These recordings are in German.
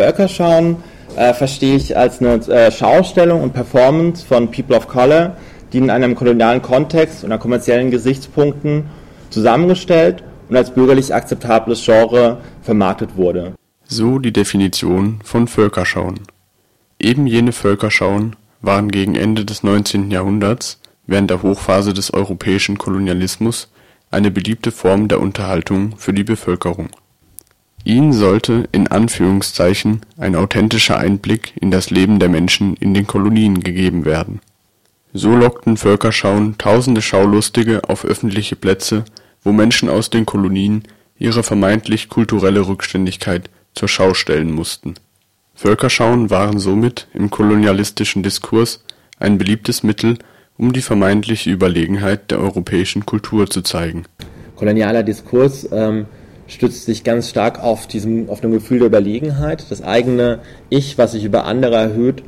Völkerschauen äh, verstehe ich als eine äh, Schaustellung und Performance von People of Color, die in einem kolonialen Kontext und kommerziellen Gesichtspunkten zusammengestellt und als bürgerlich akzeptables Genre vermarktet wurde. So die Definition von Völkerschauen. Eben jene Völkerschauen waren gegen Ende des 19. Jahrhunderts, während der Hochphase des europäischen Kolonialismus, eine beliebte Form der Unterhaltung für die Bevölkerung. Ihnen sollte in Anführungszeichen ein authentischer Einblick in das Leben der Menschen in den Kolonien gegeben werden. So lockten Völkerschauen tausende Schaulustige auf öffentliche Plätze, wo Menschen aus den Kolonien ihre vermeintlich kulturelle Rückständigkeit zur Schau stellen mussten. Völkerschauen waren somit im kolonialistischen Diskurs ein beliebtes Mittel, um die vermeintliche Überlegenheit der europäischen Kultur zu zeigen. Kolonialer Diskurs ähm, stützt sich ganz stark auf diesem, auf dem Gefühl der Überlegenheit. Das eigene Ich, was sich über andere erhöht,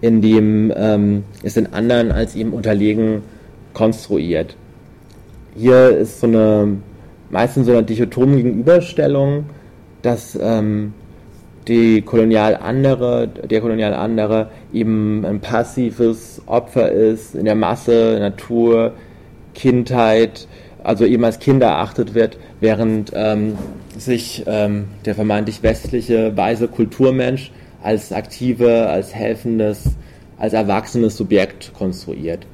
in dem ähm, es den anderen als ihm unterlegen konstruiert. Hier ist so eine meistens so eine dichotome Gegenüberstellung, dass ähm, die kolonial andere, der kolonial andere eben ein passives Opfer ist in der Masse, Natur, Kindheit, also eben als Kind erachtet wird, während ähm, sich ähm, der vermeintlich westliche, weise Kulturmensch als aktive, als helfendes, als erwachsenes Subjekt konstruiert.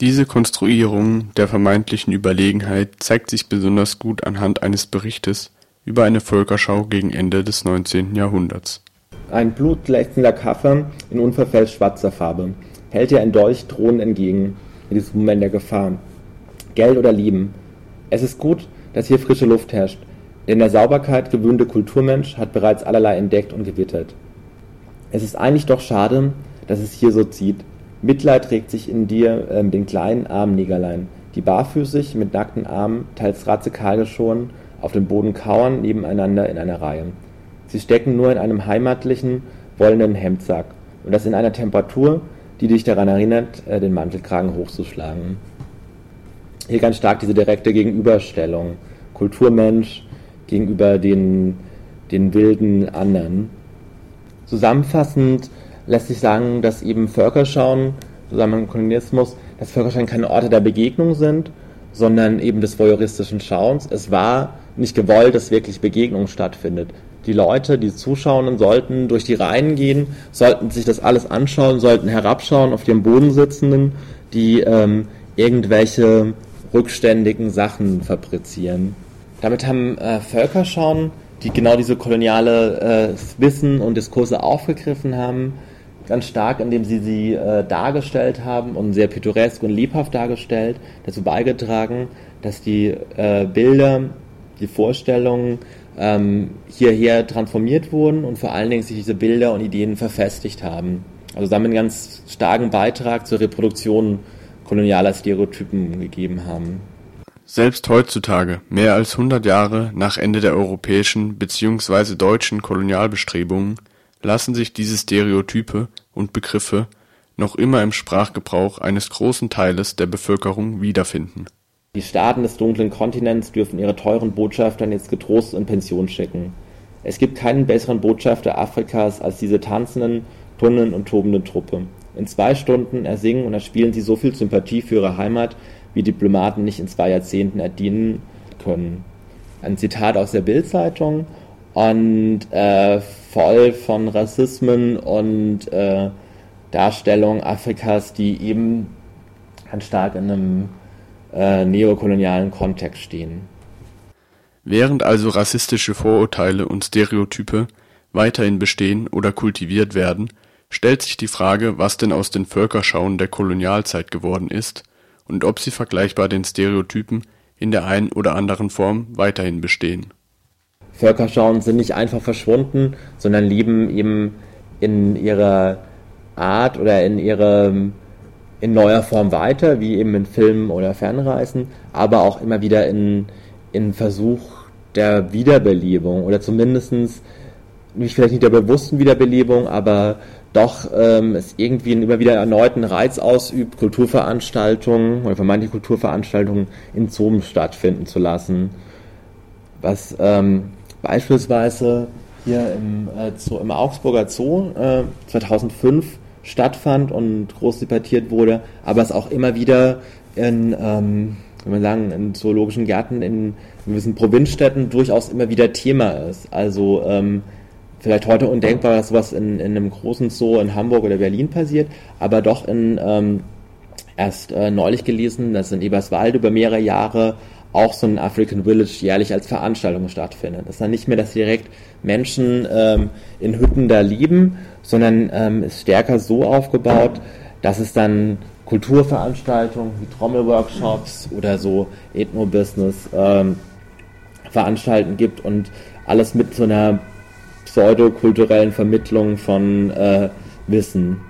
Diese Konstruierung der vermeintlichen Überlegenheit zeigt sich besonders gut anhand eines Berichtes über eine Völkerschau gegen Ende des 19. Jahrhunderts. Ein blutglänzender Kaffer in unverfälscht schwarzer Farbe hält ihr ein Dolch drohend entgegen in diesem Moment der Gefahr. Geld oder Lieben. Es ist gut, dass hier frische Luft herrscht, denn der Sauberkeit gewöhnte Kulturmensch hat bereits allerlei entdeckt und gewittert. Es ist eigentlich doch schade, dass es hier so zieht. Mitleid regt sich in dir äh, den kleinen armen Negerlein, die barfüßig mit nackten Armen, teils radikal geschoren, auf dem Boden kauern nebeneinander in einer Reihe. Sie stecken nur in einem heimatlichen, wollenen Hemdsack und das in einer Temperatur, die dich daran erinnert, äh, den Mantelkragen hochzuschlagen hier ganz stark diese direkte Gegenüberstellung. Kulturmensch gegenüber den, den wilden anderen. Zusammenfassend lässt sich sagen, dass eben Völkerschauen, zusammen mit Kolonialismus, dass Völkerschauen keine Orte der Begegnung sind, sondern eben des voyeuristischen Schauens. Es war nicht gewollt, dass wirklich Begegnung stattfindet. Die Leute, die Zuschauenden sollten durch die Reihen gehen, sollten sich das alles anschauen, sollten herabschauen auf den Boden sitzenden, die ähm, irgendwelche rückständigen Sachen fabrizieren. Damit haben äh, Völkerschauen, die genau diese koloniale äh, Wissen und Diskurse aufgegriffen haben, ganz stark, indem sie sie äh, dargestellt haben und sehr pittoresk und lebhaft dargestellt, dazu beigetragen, dass die äh, Bilder, die Vorstellungen ähm, hierher transformiert wurden und vor allen Dingen sich diese Bilder und Ideen verfestigt haben. Also damit einen ganz starken Beitrag zur Reproduktion kolonialer Stereotypen gegeben haben. Selbst heutzutage, mehr als 100 Jahre nach Ende der europäischen bzw. deutschen Kolonialbestrebungen, lassen sich diese Stereotype und Begriffe noch immer im Sprachgebrauch eines großen Teiles der Bevölkerung wiederfinden. Die Staaten des dunklen Kontinents dürfen ihre teuren Botschaftern jetzt getrost in Pension schicken. Es gibt keinen besseren Botschafter Afrikas als diese tanzenden, tunnelnden und tobende Truppe. In zwei Stunden ersingen und erspielen sie so viel Sympathie für ihre Heimat, wie Diplomaten nicht in zwei Jahrzehnten erdienen können. Ein Zitat aus der Bildzeitung und äh, voll von Rassismen und äh, Darstellung Afrikas, die eben ganz stark in einem äh, neokolonialen Kontext stehen. Während also rassistische Vorurteile und Stereotype weiterhin bestehen oder kultiviert werden, stellt sich die Frage, was denn aus den Völkerschauen der Kolonialzeit geworden ist und ob sie vergleichbar den Stereotypen in der einen oder anderen Form weiterhin bestehen. Völkerschauen sind nicht einfach verschwunden, sondern leben eben in ihrer Art oder in ihrer in neuer Form weiter, wie eben in Filmen oder Fernreisen, aber auch immer wieder in, in Versuch der Wiederbelebung oder zumindestens nicht vielleicht nicht der bewussten Wiederbelebung, aber doch ähm, es irgendwie immer wieder erneuten Reiz ausübt, Kulturveranstaltungen oder vermeintliche Kulturveranstaltungen in Zoom stattfinden zu lassen. Was ähm, beispielsweise hier im, äh, Zoo, im Augsburger Zoo äh, 2005 stattfand und groß debattiert wurde, aber es auch immer wieder in, ähm, wenn man sagen, in zoologischen Gärten in gewissen Provinzstädten durchaus immer wieder Thema ist. Also ähm, vielleicht heute undenkbar, dass sowas in, in einem großen Zoo in Hamburg oder Berlin passiert, aber doch in ähm, erst äh, neulich gelesen, dass in Eberswalde über mehrere Jahre auch so ein African Village jährlich als Veranstaltung stattfindet. Das ist dann nicht mehr, dass direkt Menschen ähm, in Hütten da leben, sondern ähm, ist stärker so aufgebaut, dass es dann Kulturveranstaltungen wie Trommelworkshops oder so Ethno-Business ähm, veranstalten gibt und alles mit so einer pseudokulturellen Vermittlung von äh, Wissen.